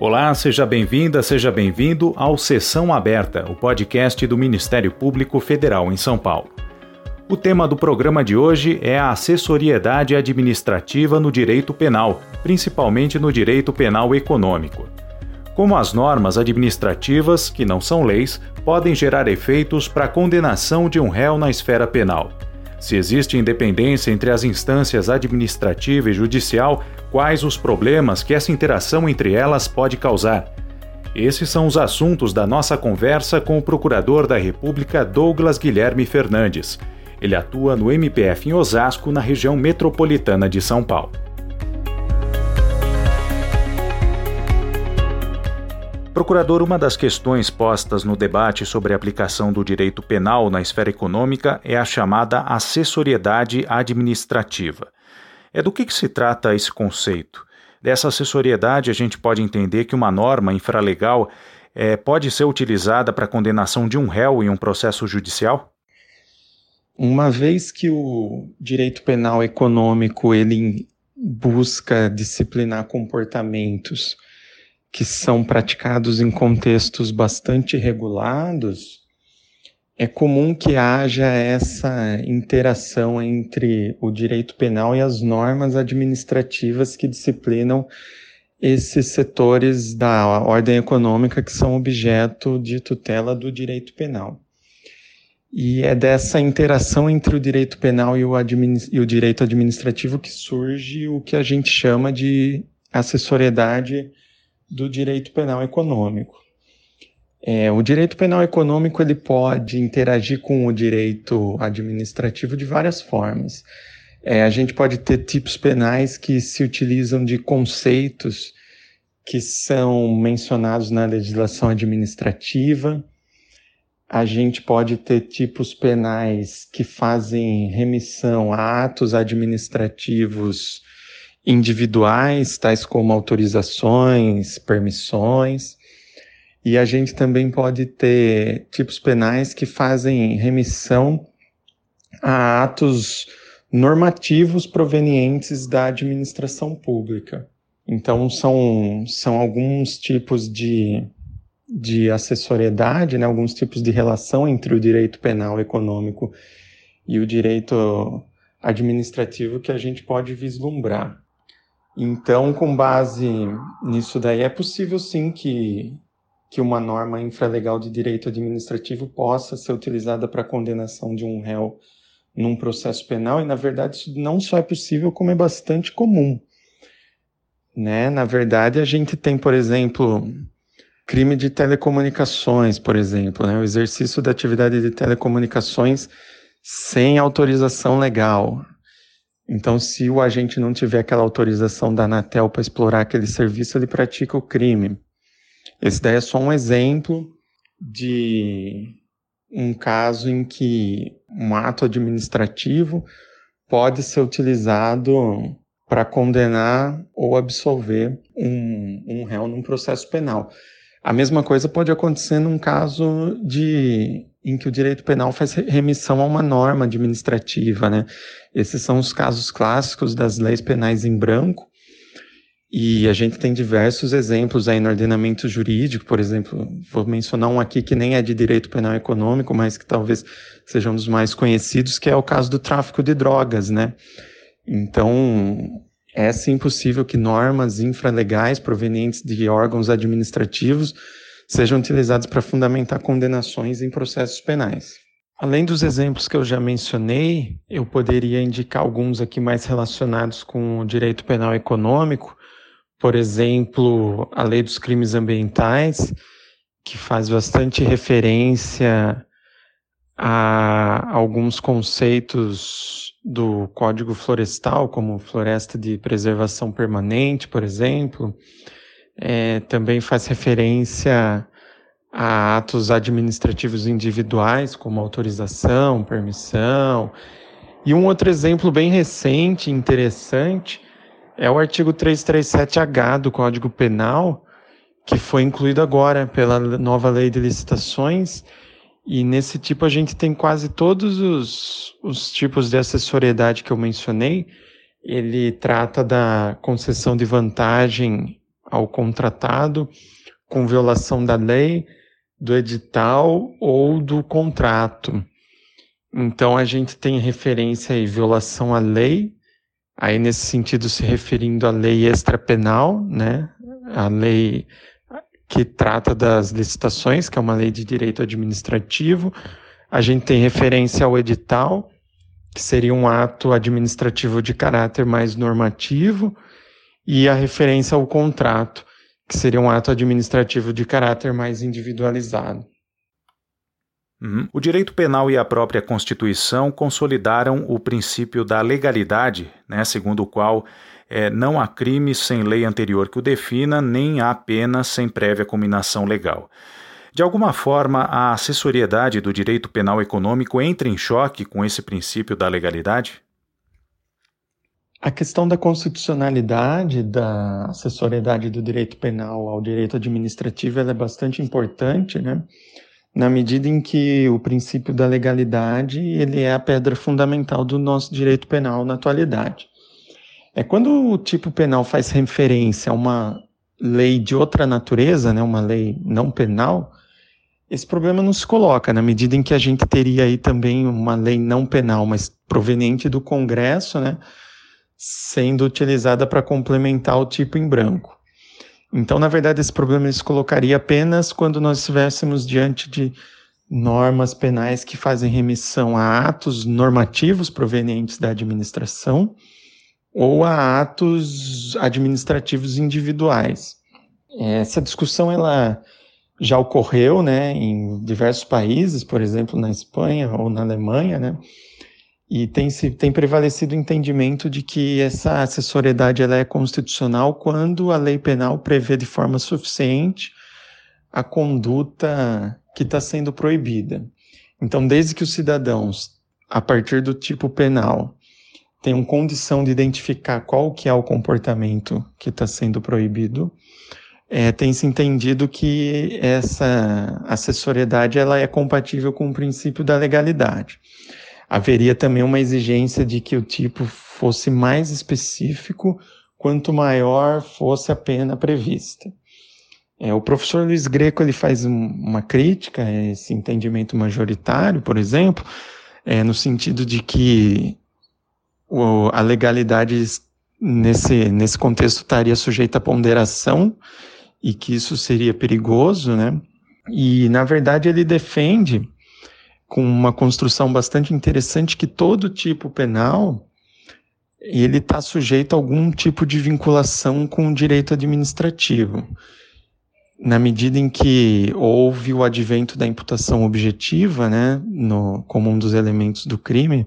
Olá, seja bem-vinda, seja bem-vindo ao Sessão Aberta, o podcast do Ministério Público Federal em São Paulo. O tema do programa de hoje é a assessoriedade administrativa no direito penal, principalmente no direito penal econômico. Como as normas administrativas, que não são leis, podem gerar efeitos para a condenação de um réu na esfera penal. Se existe independência entre as instâncias administrativa e judicial, quais os problemas que essa interação entre elas pode causar? Esses são os assuntos da nossa conversa com o Procurador da República Douglas Guilherme Fernandes. Ele atua no MPF em Osasco, na região metropolitana de São Paulo. Procurador, uma das questões postas no debate sobre a aplicação do direito penal na esfera econômica é a chamada assessoriedade administrativa. É do que, que se trata esse conceito? Dessa assessoriedade, a gente pode entender que uma norma infralegal é, pode ser utilizada para a condenação de um réu em um processo judicial? Uma vez que o direito penal econômico ele busca disciplinar comportamentos que são praticados em contextos bastante regulados, é comum que haja essa interação entre o direito penal e as normas administrativas que disciplinam esses setores da ordem econômica que são objeto de tutela do direito penal. E é dessa interação entre o direito penal e o, e o direito administrativo que surge o que a gente chama de assessoriedade do direito penal econômico. É, o direito penal econômico ele pode interagir com o direito administrativo de várias formas. É, a gente pode ter tipos penais que se utilizam de conceitos que são mencionados na legislação administrativa. A gente pode ter tipos penais que fazem remissão a atos administrativos individuais, tais como autorizações, permissões. E a gente também pode ter tipos penais que fazem remissão a atos normativos provenientes da administração pública. Então, são, são alguns tipos de, de assessoriedade, né, alguns tipos de relação entre o direito penal econômico e o direito administrativo que a gente pode vislumbrar. Então, com base nisso daí, é possível sim que, que uma norma infralegal de direito administrativo possa ser utilizada para condenação de um réu num processo penal, e na verdade isso não só é possível, como é bastante comum. Né? Na verdade, a gente tem, por exemplo, crime de telecomunicações, por exemplo, né? o exercício da atividade de telecomunicações sem autorização legal. Então, se o agente não tiver aquela autorização da Anatel para explorar aquele serviço, ele pratica o crime. Esse daí é só um exemplo de um caso em que um ato administrativo pode ser utilizado para condenar ou absolver um, um réu num processo penal. A mesma coisa pode acontecer num caso de em que o direito penal faz remissão a uma norma administrativa, né? Esses são os casos clássicos das leis penais em branco, e a gente tem diversos exemplos aí no ordenamento jurídico, por exemplo, vou mencionar um aqui que nem é de direito penal econômico, mas que talvez seja um dos mais conhecidos, que é o caso do tráfico de drogas, né? Então, é sim possível que normas infralegais provenientes de órgãos administrativos sejam utilizadas para fundamentar condenações em processos penais. Além dos exemplos que eu já mencionei, eu poderia indicar alguns aqui mais relacionados com o direito penal econômico, por exemplo, a Lei dos Crimes Ambientais, que faz bastante referência a alguns conceitos do Código Florestal, como floresta de preservação permanente, por exemplo, é, também faz referência a atos administrativos individuais, como autorização, permissão. E um outro exemplo bem recente, interessante, é o artigo 337H do Código Penal, que foi incluído agora pela nova lei de licitações. E nesse tipo a gente tem quase todos os, os tipos de assessoriedade que eu mencionei. Ele trata da concessão de vantagem ao contratado com violação da lei, do edital ou do contrato. Então a gente tem referência aí violação à lei, aí nesse sentido se referindo à lei extrapenal, né? A lei que trata das licitações, que é uma lei de direito administrativo. A gente tem referência ao edital, que seria um ato administrativo de caráter mais normativo, e a referência ao contrato, que seria um ato administrativo de caráter mais individualizado. Uhum. O direito penal e a própria Constituição consolidaram o princípio da legalidade, né, segundo o qual é, não há crime sem lei anterior que o defina, nem há pena sem prévia combinação legal. De alguma forma, a assessoriedade do direito penal econômico entra em choque com esse princípio da legalidade? A questão da constitucionalidade da assessoriedade do direito penal ao direito administrativo é bastante importante, né? Na medida em que o princípio da legalidade ele é a pedra fundamental do nosso direito penal na atualidade. É quando o tipo penal faz referência a uma lei de outra natureza, né, uma lei não penal, esse problema não se coloca, na medida em que a gente teria aí também uma lei não penal, mas proveniente do Congresso, né, sendo utilizada para complementar o tipo em branco. Então, na verdade, esse problema se colocaria apenas quando nós estivéssemos diante de normas penais que fazem remissão a atos normativos provenientes da administração ou a atos administrativos individuais. Essa discussão ela já ocorreu, né, em diversos países, por exemplo, na Espanha ou na Alemanha, né, e tem, se, tem prevalecido o entendimento de que essa acessoriedade ela é constitucional quando a lei penal prevê de forma suficiente a conduta que está sendo proibida. Então, desde que os cidadãos, a partir do tipo penal, tenham condição de identificar qual que é o comportamento que está sendo proibido, é, tem se entendido que essa acessoriedade ela é compatível com o princípio da legalidade haveria também uma exigência de que o tipo fosse mais específico quanto maior fosse a pena prevista. É, o professor Luiz Greco ele faz uma crítica a esse entendimento majoritário, por exemplo, é, no sentido de que o, a legalidade nesse, nesse contexto estaria sujeita a ponderação e que isso seria perigoso, né? E, na verdade, ele defende com uma construção bastante interessante que todo tipo penal ele está sujeito a algum tipo de vinculação com o direito administrativo. Na medida em que houve o advento da imputação objetiva, né, no, como um dos elementos do crime,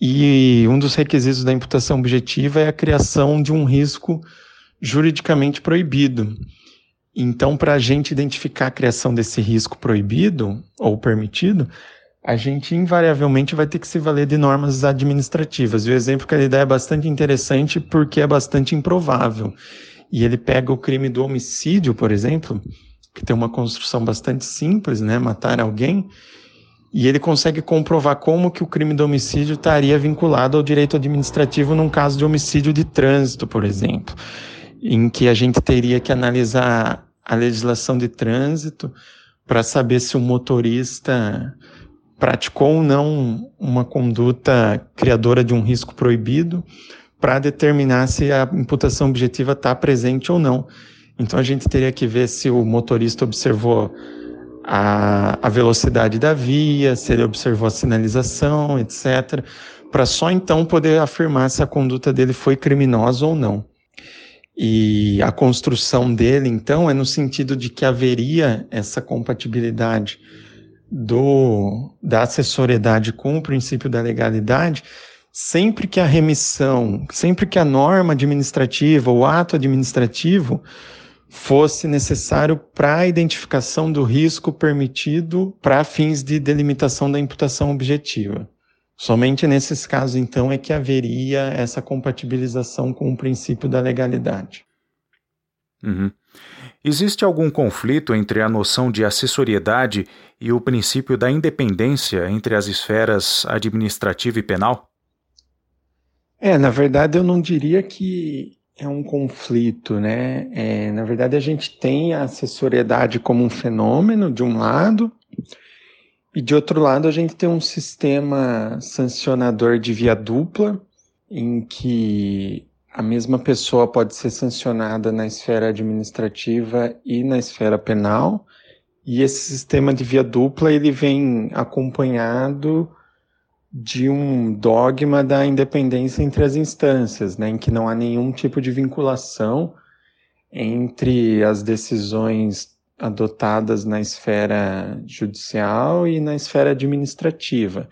e um dos requisitos da imputação objetiva é a criação de um risco juridicamente proibido. Então, para a gente identificar a criação desse risco proibido ou permitido, a gente invariavelmente vai ter que se valer de normas administrativas. E o exemplo que ele dá é bastante interessante porque é bastante improvável. E ele pega o crime do homicídio, por exemplo, que tem uma construção bastante simples, né, matar alguém, e ele consegue comprovar como que o crime do homicídio estaria vinculado ao direito administrativo num caso de homicídio de trânsito, por exemplo, em que a gente teria que analisar a legislação de trânsito para saber se o motorista praticou ou não uma conduta criadora de um risco proibido para determinar se a imputação objetiva está presente ou não. Então a gente teria que ver se o motorista observou a, a velocidade da via, se ele observou a sinalização, etc., para só então poder afirmar se a conduta dele foi criminosa ou não. E a construção dele, então, é no sentido de que haveria essa compatibilidade do, da assessoriedade com o princípio da legalidade, sempre que a remissão, sempre que a norma administrativa, o ato administrativo, fosse necessário para a identificação do risco permitido para fins de delimitação da imputação objetiva. Somente nesses casos, então, é que haveria essa compatibilização com o princípio da legalidade. Uhum. Existe algum conflito entre a noção de assessoriedade e o princípio da independência entre as esferas administrativa e penal? É, na verdade, eu não diria que é um conflito, né? É, na verdade, a gente tem a assessoriedade como um fenômeno, de um lado, e de outro lado, a gente tem um sistema sancionador de via dupla, em que a mesma pessoa pode ser sancionada na esfera administrativa e na esfera penal. E esse sistema de via dupla ele vem acompanhado de um dogma da independência entre as instâncias, né, em que não há nenhum tipo de vinculação entre as decisões adotadas na esfera judicial e na esfera administrativa.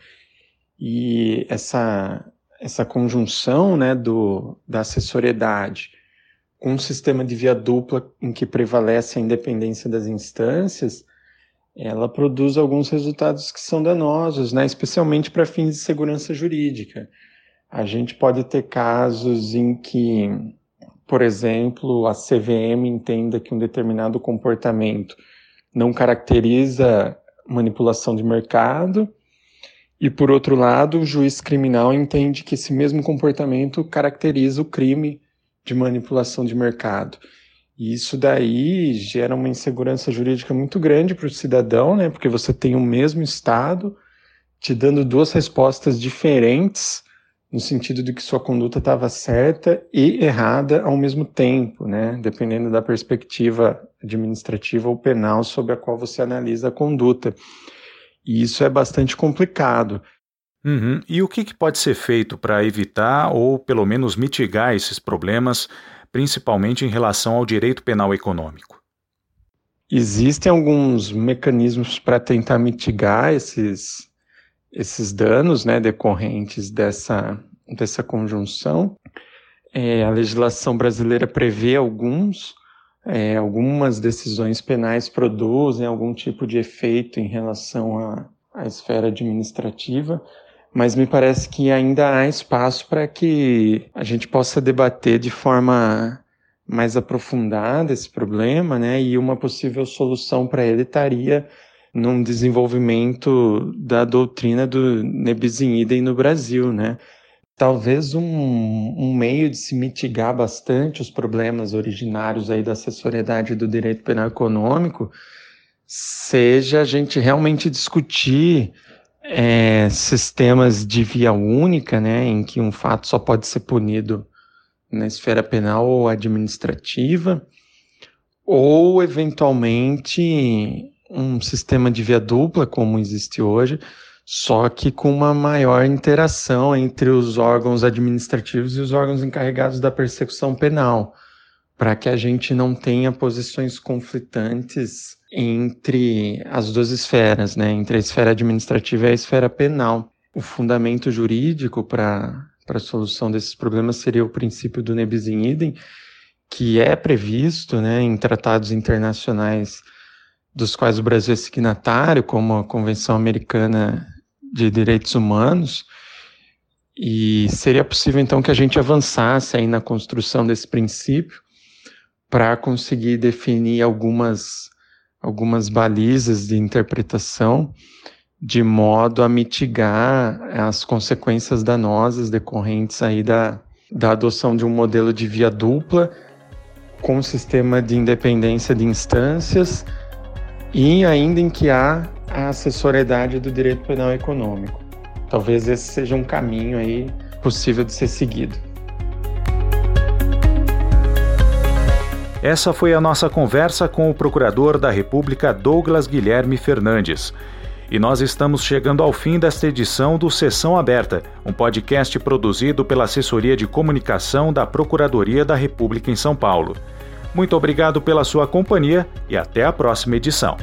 E essa, essa conjunção né, do, da assessoriedade com um sistema de via dupla em que prevalece a independência das instâncias, ela produz alguns resultados que são danosos, né, especialmente para fins de segurança jurídica. A gente pode ter casos em que, por exemplo, a CVM entenda que um determinado comportamento não caracteriza manipulação de mercado, e por outro lado, o juiz criminal entende que esse mesmo comportamento caracteriza o crime de manipulação de mercado. E isso daí gera uma insegurança jurídica muito grande para o cidadão, né? Porque você tem o mesmo Estado te dando duas respostas diferentes, no sentido de que sua conduta estava certa e errada ao mesmo tempo, né? Dependendo da perspectiva administrativa ou penal sobre a qual você analisa a conduta. E isso é bastante complicado. Uhum. E o que, que pode ser feito para evitar ou pelo menos mitigar esses problemas principalmente em relação ao direito penal econômico? Existem alguns mecanismos para tentar mitigar esses, esses danos né, decorrentes dessa, dessa conjunção. É, a legislação brasileira prevê alguns, é, algumas decisões penais produzem algum tipo de efeito em relação à, à esfera administrativa, mas me parece que ainda há espaço para que a gente possa debater de forma mais aprofundada esse problema, né? E uma possível solução para ele estaria num desenvolvimento da doutrina do nebizin idem no Brasil, né? Talvez um, um, meio de se mitigar bastante os problemas originários aí da assessoriedade do direito penal econômico seja a gente realmente discutir é, sistemas de via única, né, em que um fato só pode ser punido na esfera penal ou administrativa, ou eventualmente um sistema de via dupla, como existe hoje, só que com uma maior interação entre os órgãos administrativos e os órgãos encarregados da persecução penal, para que a gente não tenha posições conflitantes entre as duas esferas, né, entre a esfera administrativa e a esfera penal. O fundamento jurídico para a solução desses problemas seria o princípio do nebis in idem, que é previsto né, em tratados internacionais dos quais o Brasil é signatário, como a Convenção Americana de Direitos Humanos, e seria possível então que a gente avançasse aí na construção desse princípio para conseguir definir algumas algumas balizas de interpretação de modo a mitigar as consequências danosas decorrentes aí da, da adoção de um modelo de via dupla com um sistema de independência de instâncias e ainda em que há a assessoriedade do direito penal econômico. Talvez esse seja um caminho aí possível de ser seguido. Essa foi a nossa conversa com o Procurador da República Douglas Guilherme Fernandes. E nós estamos chegando ao fim desta edição do Sessão Aberta, um podcast produzido pela Assessoria de Comunicação da Procuradoria da República em São Paulo. Muito obrigado pela sua companhia e até a próxima edição.